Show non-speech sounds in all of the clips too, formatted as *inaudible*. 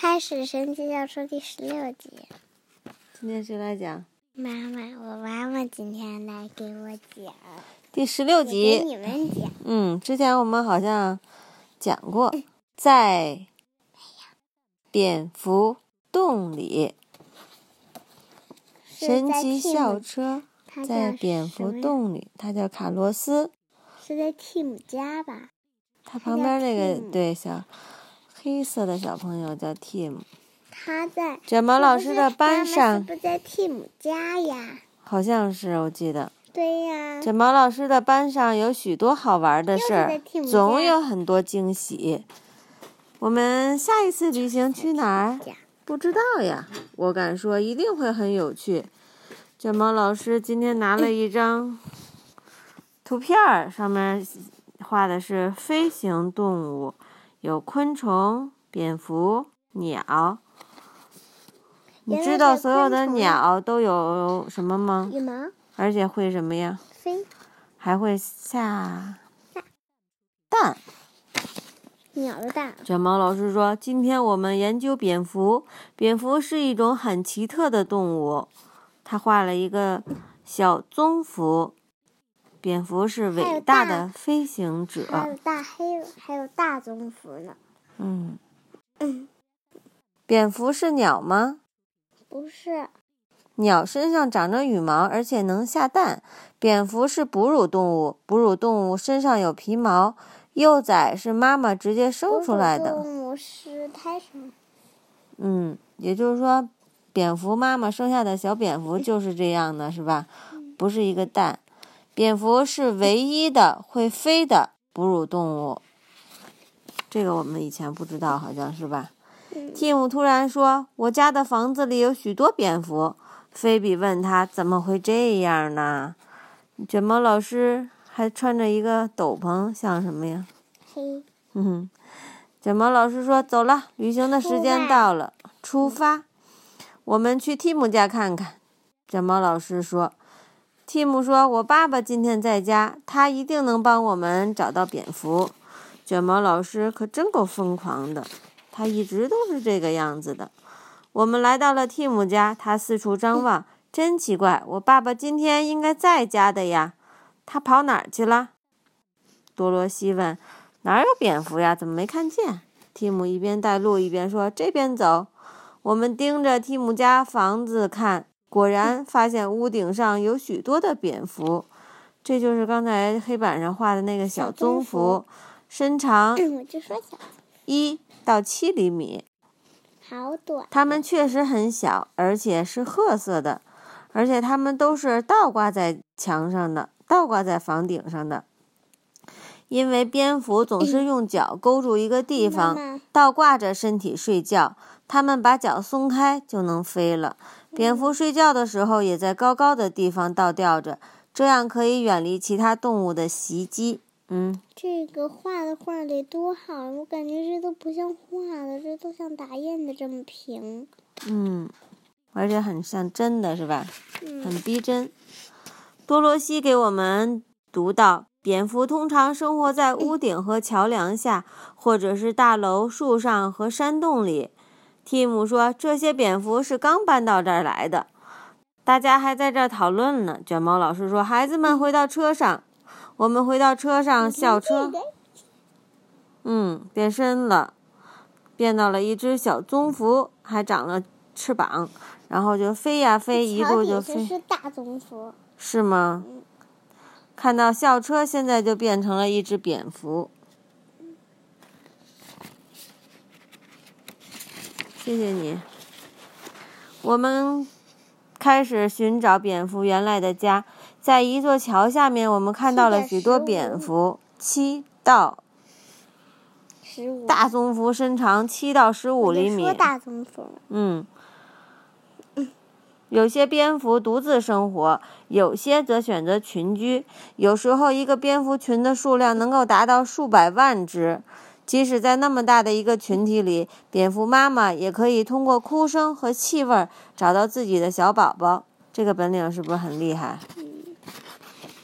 开始神奇小说第十六集。今天谁来讲？妈妈，我妈妈今天来给我讲。第十六集。你们讲。嗯，之前我们好像讲过，在蝙蝠洞里，神奇校车在蝙蝠洞里，它叫卡洛斯。是在 Tim 家吧？它它叫旁边那个对小黑色的小朋友叫 Tim。他在。卷毛老师的班上不在 Tim 家呀？好像是我记得，对呀。卷毛老师的班上有许多好玩的事儿总有很多惊喜。我们下一次旅行去哪儿？不知道呀，我敢说一定会很有趣。卷毛老师今天拿了一张图片儿，上面画的是飞行动物，有昆虫、蝙蝠、鸟。你知道所有的鸟都有什么吗？羽毛而且会什么呀？飞还会下蛋。鸟的蛋。卷毛老师说：“今天我们研究蝙蝠。蝙蝠是一种很奇特的动物。”他画了一个小棕蝠。蝙蝠是伟大大的飞行者还者。有大黑，还有大棕蝠呢。嗯，嗯，蝙蝠是鸟吗？不是，鸟身上长着羽毛，而且能下蛋。蝙蝠是哺乳动物，哺乳动物身上有皮毛，幼崽是妈妈直接生出来的。哺乳动物是胎生。嗯，也就是说，蝙蝠妈妈生下的小蝙蝠就是这样的，是吧？不是一个蛋。蝙蝠是唯一的会飞的哺乳动物，这个我们以前不知道，好像是吧嗯？Tim 突然说：“我家的房子里有许多蝙蝠。”菲比问他：“怎么会这样呢？”卷毛老师还穿着一个斗篷，像什么呀？黑。嗯哼，卷毛老师说：“走了，旅行的时间到了，出发。我们去蒂姆家看看。”卷毛老师说：“蒂姆说，我爸爸今天在家，他一定能帮我们找到蝙蝠。”卷毛老师可真够疯狂的，他一直都是这个样子的。我们来到了蒂姆家，他四处张望，真奇怪，我爸爸今天应该在家的呀，他跑哪儿去了？多罗西问。哪儿有蝙蝠呀？怎么没看见？蒂姆一边带路一边说：“这边走。”我们盯着蒂姆家房子看，果然发现屋顶上有许多的蝙蝠。这就是刚才黑板上画的那个小小棕棕蝠蝠，身长一到七厘米。好短。它们确实很小，而且是褐色的，而且它们都是倒挂在墙上的，倒挂在房顶上的。因为蝙蝠总是用脚勾住一个地方，倒挂着身体睡觉，它们把脚松开就能飞了。蝙蝠睡觉的时候也在高高的地方倒吊着，这样可以远离其他动物的袭击。嗯，这个画的画得多好，我感觉这都不像画的，这都像打印的这么平。嗯，而且很像真的，是吧？嗯，很逼真。多罗西给我们读到，蝙蝠通常生活在屋顶和桥梁下，或者是大楼、树上和山洞里。蒂姆说，这些蝙蝠是刚搬到这儿来的。大家还在这儿讨论呢。卷毛老师说：“孩子们回到车上。”我们回到车上，校车嗯变身了，变到了一只小棕蝠，还长了翅膀，然后就飞呀飞，一路就飞。是大棕蝠。是吗？看到校车，现在就变成了一只蝙蝠。谢谢你。我们开始寻找蝙蝠原来的家，在一座桥下面，我们看到了许多蝙蝠，七到十五。大棕蝠身长七到十五厘米说。大棕蝠。嗯，有些蝙蝠独自生活，有些则选择群居。有时候，一个蝙蝠群的数量能够达到数百万只。即使在那么大的一个群体里，蝙蝠妈妈也可以通过哭声和气味儿找到自己的小宝宝。这个本领是不是很厉害？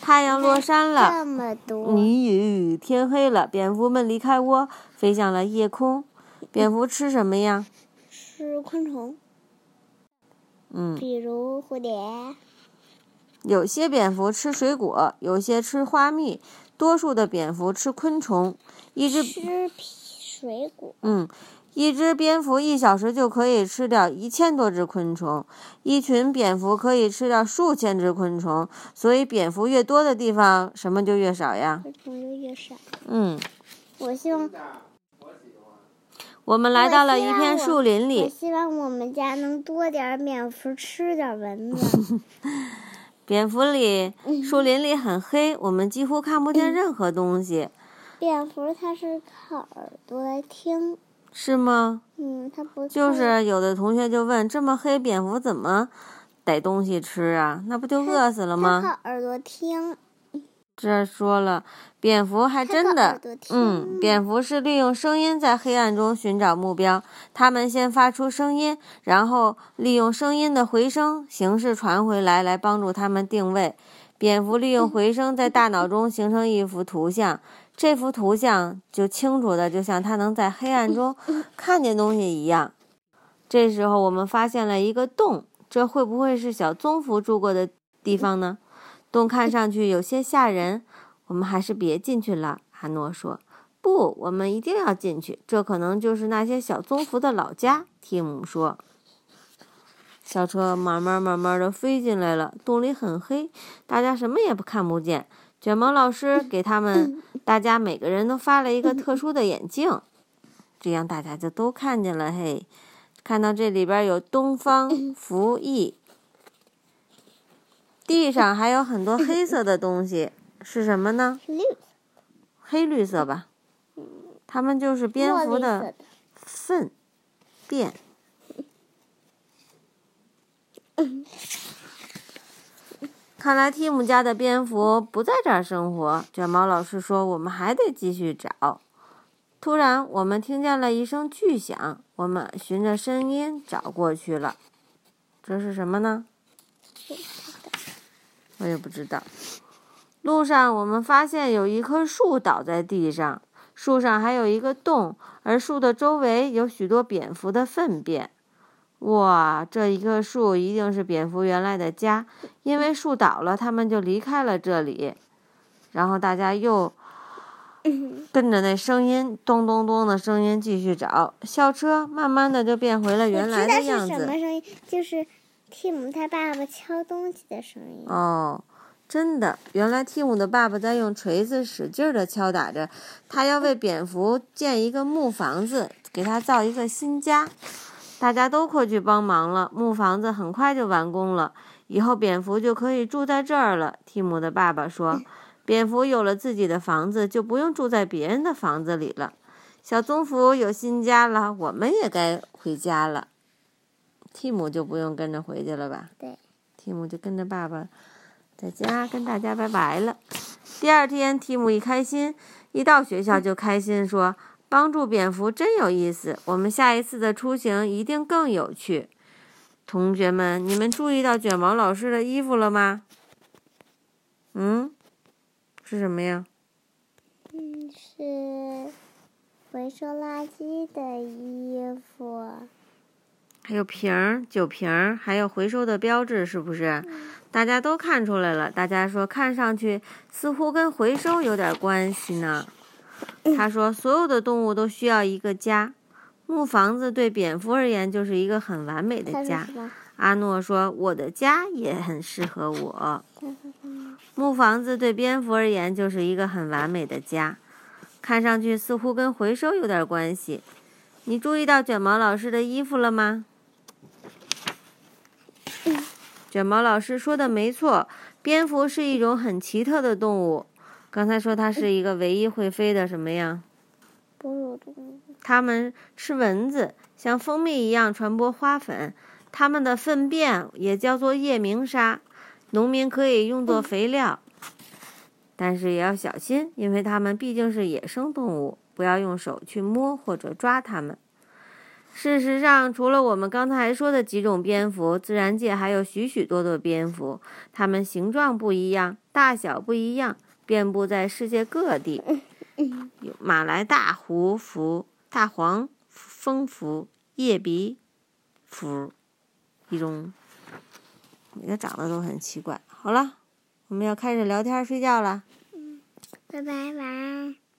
太阳落山了。这么多。咦，天黑了，蝙蝠们离开窝，飞向了夜空。蝙蝠吃什么呀？吃昆虫，嗯，比如蝴蝶。有些蝙蝠吃水果，有些吃花蜜，多数的蝙蝠吃昆虫。一只吃水果。嗯，一只蝙蝠一小时就可以吃掉一千多只昆虫，一群蝙蝠可以吃掉数千只昆虫。所以，蝙蝠越多的地方，什么就越少呀？昆虫就越少。嗯。我希望。我们来到了一片树林里。我希望我们家能多点蝙蝠，吃点蚊子。*laughs* 蝙蝠里，树林里很黑，我们几乎看不见任何东西。蝙蝠它是靠耳朵听。是吗？嗯，它不。就是有的同学就问：这么黑，蝙蝠怎么逮东西吃啊？那不就饿死了吗？靠耳朵听。这说了，蝙蝠还真的，嗯，蝙蝠是利用声音在黑暗中寻找目标。它们先发出声音，然后利用声音的回声形式传回来，来帮助它们定位。蝙蝠利用回声在大脑中形成一幅图像，这幅图像就清楚的，就像它能在黑暗中看见东西一样。这时候，我们发现了一个洞，这会不会是小棕蝠住过的地方呢？洞看上去有些吓人，我们还是别进去了。阿诺说：“不，我们一定要进去。这可能就是那些小棕蝠的老家。”蒂姆说。小车慢慢慢慢的飞进来了，洞里很黑，大家什么也不看不见。卷毛老师给他们 *laughs* 大家每个人都发了一个特殊的眼镜，这样大家就都看见了。嘿，看到这里边有东方福翼。地上还有很多黑色的东西，是什么呢？绿，黑绿色吧。它们就是蝙蝠的粪便。*laughs* 看来蒂姆家的蝙蝠不在这儿生活。卷毛老师说：“我们还得继续找。”突然，我们听见了一声巨响，我们循着声音找过去了。这是什么呢？我也不知道。路上，我们发现有一棵树倒在地上，树上还有一个洞，而树的周围有许多蝙蝠的粪便。哇，这一棵树一定是蝙蝠原来的家，因为树倒了，它们就离开了这里。然后大家又跟着那声音咚咚咚的声音继续找，校车慢慢的就变回了原来的样子。什么声音？就是。蒂姆他爸爸敲东西的声音哦，真的，原来蒂姆的爸爸在用锤子使劲的敲打着，他要为蝙蝠建一个木房子，给他造一个新家。大家都过去帮忙了，木房子很快就完工了，以后蝙蝠就可以住在这儿了。蒂姆的爸爸说：“蝙蝠有了自己的房子，就不用住在别人的房子里了。”小棕蝠有新家了，我们也该回家了。蒂姆就不用跟着回去了吧？对，蒂姆就跟着爸爸在家跟大家拜拜了。第二天，蒂姆一开心，一到学校就开心，说：“帮助蝙蝠真有意思，我们下一次的出行一定更有趣。”同学们，你们注意到卷毛老师的衣服了吗？嗯，是什么呀？嗯，是回收垃圾的衣服。还有瓶儿、酒瓶儿，还有回收的标志，是不是？大家都看出来了。大家说，看上去似乎跟回收有点关系呢。他说，所有的动物都需要一个家，木房子对蝙蝠而言就是一个很完美的家。阿诺说，我的家也很适合我。木房子对蝙蝠而言就是一个很完美的家，看上去似乎跟回收有点关系。你注意到卷毛老师的衣服了吗？卷毛老师说的没错，蝙蝠是一种很奇特的动物。刚才说它是一个唯一会飞的什么呀？哺乳动物。它们吃蚊子，像蜂蜜一样传播花粉。它们的粪便也叫做夜明砂，农民可以用作肥料。但是也要小心，因为它们毕竟是野生动物，不要用手去摸或者抓它们。事实上，除了我们刚才说的几种蝙蝠，自然界还有许许多多蝙蝠，它们形状不一样，大小不一样，遍布在世界各地。有马来大胡蝠、大黄蜂蝠、叶鼻、蝠，一种，每个长得都很奇怪。好了，我们要开始聊天睡觉了。嗯，拜拜，晚安。